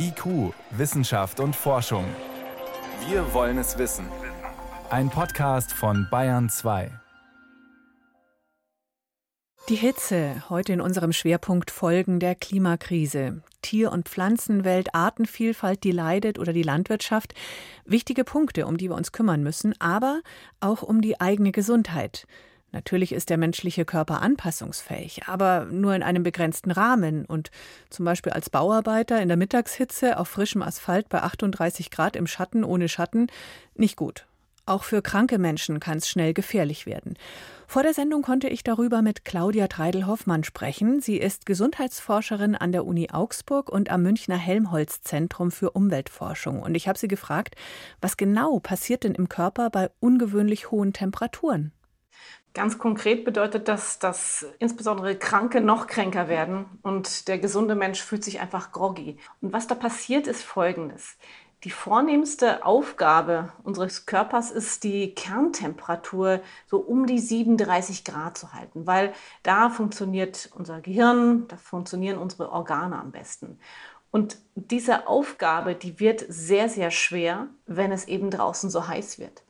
IQ, Wissenschaft und Forschung. Wir wollen es wissen. Ein Podcast von Bayern 2. Die Hitze, heute in unserem Schwerpunkt Folgen der Klimakrise. Tier- und Pflanzenwelt, Artenvielfalt, die leidet oder die Landwirtschaft. Wichtige Punkte, um die wir uns kümmern müssen, aber auch um die eigene Gesundheit. Natürlich ist der menschliche Körper anpassungsfähig, aber nur in einem begrenzten Rahmen und zum Beispiel als Bauarbeiter in der Mittagshitze auf frischem Asphalt bei 38 Grad im Schatten ohne Schatten nicht gut. Auch für kranke Menschen kann es schnell gefährlich werden. Vor der Sendung konnte ich darüber mit Claudia Treidel-Hoffmann sprechen. Sie ist Gesundheitsforscherin an der Uni Augsburg und am Münchner Helmholtz-Zentrum für Umweltforschung. Und ich habe sie gefragt, was genau passiert denn im Körper bei ungewöhnlich hohen Temperaturen? Ganz konkret bedeutet das, dass insbesondere Kranke noch kränker werden und der gesunde Mensch fühlt sich einfach groggy. Und was da passiert, ist Folgendes. Die vornehmste Aufgabe unseres Körpers ist, die Kerntemperatur so um die 37 Grad zu halten, weil da funktioniert unser Gehirn, da funktionieren unsere Organe am besten. Und diese Aufgabe, die wird sehr, sehr schwer, wenn es eben draußen so heiß wird.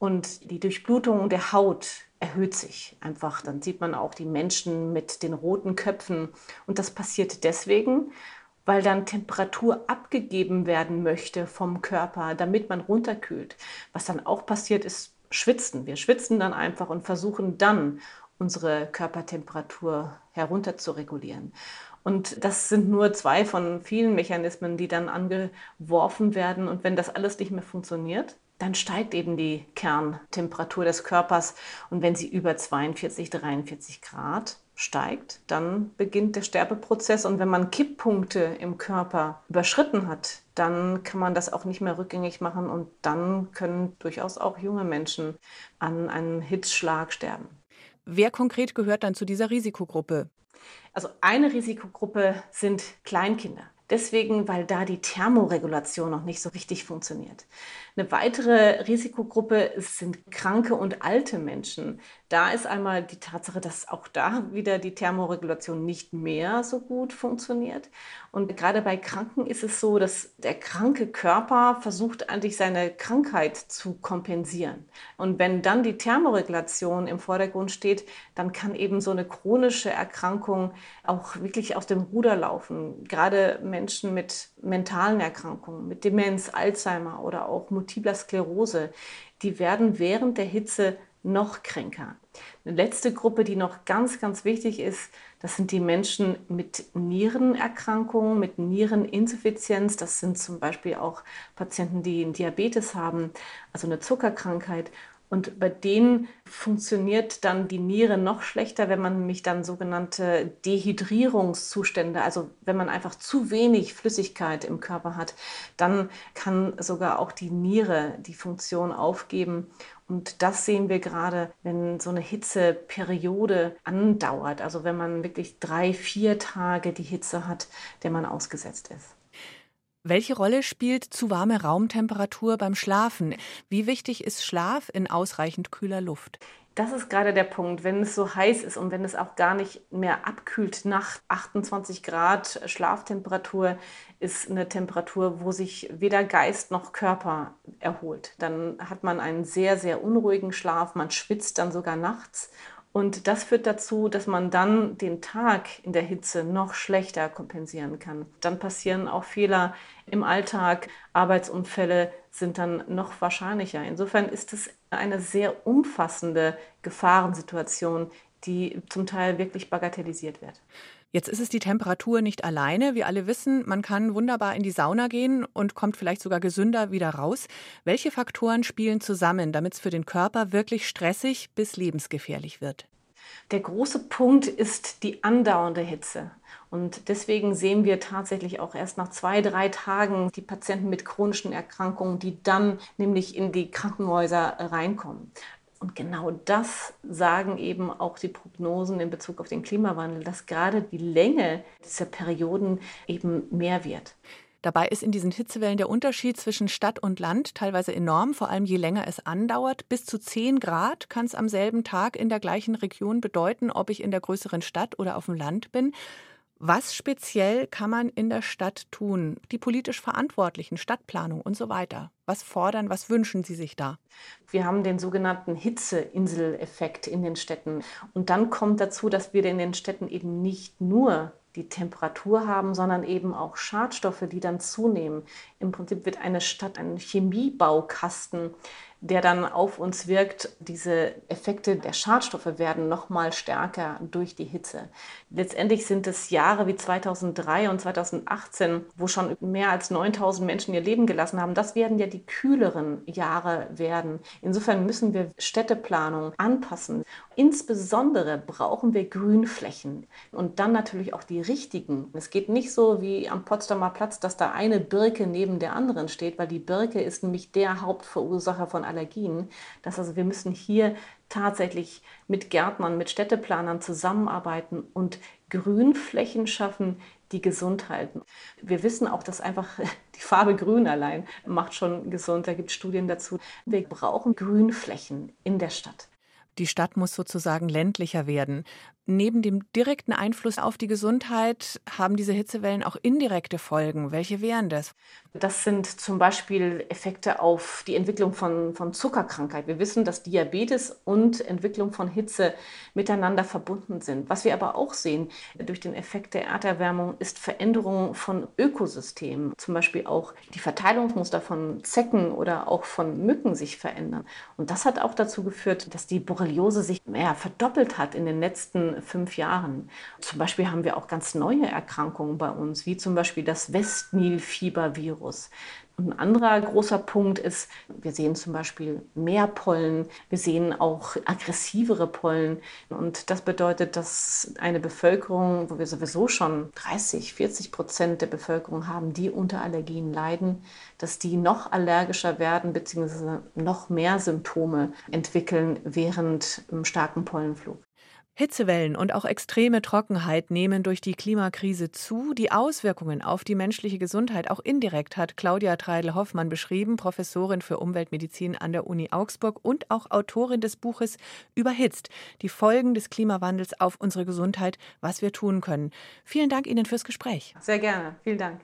Und die Durchblutung der Haut erhöht sich einfach. Dann sieht man auch die Menschen mit den roten Köpfen. Und das passiert deswegen, weil dann Temperatur abgegeben werden möchte vom Körper, damit man runterkühlt. Was dann auch passiert, ist Schwitzen. Wir schwitzen dann einfach und versuchen dann unsere Körpertemperatur herunter zu regulieren. Und das sind nur zwei von vielen Mechanismen, die dann angeworfen werden. Und wenn das alles nicht mehr funktioniert, dann steigt eben die Kerntemperatur des Körpers. Und wenn sie über 42, 43 Grad steigt, dann beginnt der Sterbeprozess. Und wenn man Kipppunkte im Körper überschritten hat, dann kann man das auch nicht mehr rückgängig machen. Und dann können durchaus auch junge Menschen an einem Hitzschlag sterben. Wer konkret gehört dann zu dieser Risikogruppe? Also eine Risikogruppe sind Kleinkinder. Deswegen, weil da die Thermoregulation noch nicht so richtig funktioniert. Eine weitere Risikogruppe sind kranke und alte Menschen. Da ist einmal die Tatsache, dass auch da wieder die Thermoregulation nicht mehr so gut funktioniert. Und gerade bei Kranken ist es so, dass der kranke Körper versucht eigentlich seine Krankheit zu kompensieren. Und wenn dann die Thermoregulation im Vordergrund steht, dann kann eben so eine chronische Erkrankung auch wirklich aus dem Ruder laufen. Gerade Menschen mit mentalen Erkrankungen, mit Demenz, Alzheimer oder auch multipler Sklerose, die werden während der Hitze noch kränker. Eine letzte Gruppe, die noch ganz, ganz wichtig ist, das sind die Menschen mit Nierenerkrankungen, mit Niereninsuffizienz. Das sind zum Beispiel auch Patienten, die einen Diabetes haben, also eine Zuckerkrankheit. Und bei denen funktioniert dann die Niere noch schlechter, wenn man nämlich dann sogenannte Dehydrierungszustände, also wenn man einfach zu wenig Flüssigkeit im Körper hat, dann kann sogar auch die Niere die Funktion aufgeben. Und das sehen wir gerade, wenn so eine Hitzeperiode andauert, also wenn man wirklich drei, vier Tage die Hitze hat, der man ausgesetzt ist. Welche Rolle spielt zu warme Raumtemperatur beim Schlafen? Wie wichtig ist Schlaf in ausreichend kühler Luft? Das ist gerade der Punkt, wenn es so heiß ist und wenn es auch gar nicht mehr abkühlt nach 28 Grad Schlaftemperatur, ist eine Temperatur, wo sich weder Geist noch Körper erholt. Dann hat man einen sehr, sehr unruhigen Schlaf, man schwitzt dann sogar nachts und das führt dazu, dass man dann den Tag in der Hitze noch schlechter kompensieren kann. Dann passieren auch Fehler im Alltag, Arbeitsunfälle sind dann noch wahrscheinlicher. Insofern ist es eine sehr umfassende Gefahrensituation, die zum Teil wirklich bagatellisiert wird. Jetzt ist es die Temperatur nicht alleine. Wir alle wissen, man kann wunderbar in die Sauna gehen und kommt vielleicht sogar gesünder wieder raus. Welche Faktoren spielen zusammen, damit es für den Körper wirklich stressig bis lebensgefährlich wird? Der große Punkt ist die andauernde Hitze. Und deswegen sehen wir tatsächlich auch erst nach zwei, drei Tagen die Patienten mit chronischen Erkrankungen, die dann nämlich in die Krankenhäuser reinkommen. Und genau das sagen eben auch die Prognosen in Bezug auf den Klimawandel, dass gerade die Länge dieser Perioden eben mehr wird. Dabei ist in diesen Hitzewellen der Unterschied zwischen Stadt und Land teilweise enorm, vor allem je länger es andauert. Bis zu 10 Grad kann es am selben Tag in der gleichen Region bedeuten, ob ich in der größeren Stadt oder auf dem Land bin. Was speziell kann man in der Stadt tun? Die politisch Verantwortlichen, Stadtplanung und so weiter. Was fordern, was wünschen Sie sich da? Wir haben den sogenannten Hitzeinseleffekt in den Städten. Und dann kommt dazu, dass wir in den Städten eben nicht nur die Temperatur haben, sondern eben auch Schadstoffe, die dann zunehmen. Im Prinzip wird eine Stadt ein Chemiebaukasten, der dann auf uns wirkt. Diese Effekte der Schadstoffe werden noch mal stärker durch die Hitze. Letztendlich sind es Jahre wie 2003 und 2018, wo schon mehr als 9000 Menschen ihr Leben gelassen haben. Das werden ja die kühleren Jahre werden. Insofern müssen wir Städteplanung anpassen. Insbesondere brauchen wir Grünflächen und dann natürlich auch die richtigen. Es geht nicht so wie am Potsdamer Platz, dass da eine Birke neben der anderen steht, weil die Birke ist nämlich der Hauptverursacher von Allergien. Das also wir müssen hier tatsächlich mit Gärtnern, mit Städteplanern zusammenarbeiten und Grünflächen schaffen, die gesund halten. Wir wissen auch, dass einfach die Farbe Grün allein macht schon gesund. Da gibt es Studien dazu. Wir brauchen Grünflächen in der Stadt. Die Stadt muss sozusagen ländlicher werden. Neben dem direkten Einfluss auf die Gesundheit haben diese Hitzewellen auch indirekte Folgen. Welche wären das? Das sind zum Beispiel Effekte auf die Entwicklung von, von Zuckerkrankheit. Wir wissen, dass Diabetes und Entwicklung von Hitze miteinander verbunden sind. Was wir aber auch sehen durch den Effekt der Erderwärmung ist Veränderung von Ökosystemen. Zum Beispiel auch die Verteilungsmuster von Zecken oder auch von Mücken sich verändern. Und das hat auch dazu geführt, dass die Borreliose sich ja, verdoppelt hat in den letzten fünf Jahren. Zum Beispiel haben wir auch ganz neue Erkrankungen bei uns, wie zum Beispiel das Westnil-Fiebervirus. Und ein anderer großer Punkt ist, wir sehen zum Beispiel mehr Pollen, wir sehen auch aggressivere Pollen. Und das bedeutet, dass eine Bevölkerung, wo wir sowieso schon 30, 40 Prozent der Bevölkerung haben, die unter Allergien leiden, dass die noch allergischer werden bzw. noch mehr Symptome entwickeln während einem starken Pollenflug. Hitzewellen und auch extreme Trockenheit nehmen durch die Klimakrise zu. Die Auswirkungen auf die menschliche Gesundheit auch indirekt hat Claudia Treidel-Hoffmann beschrieben, Professorin für Umweltmedizin an der Uni Augsburg und auch Autorin des Buches Überhitzt, die Folgen des Klimawandels auf unsere Gesundheit, was wir tun können. Vielen Dank Ihnen fürs Gespräch. Sehr gerne. Vielen Dank.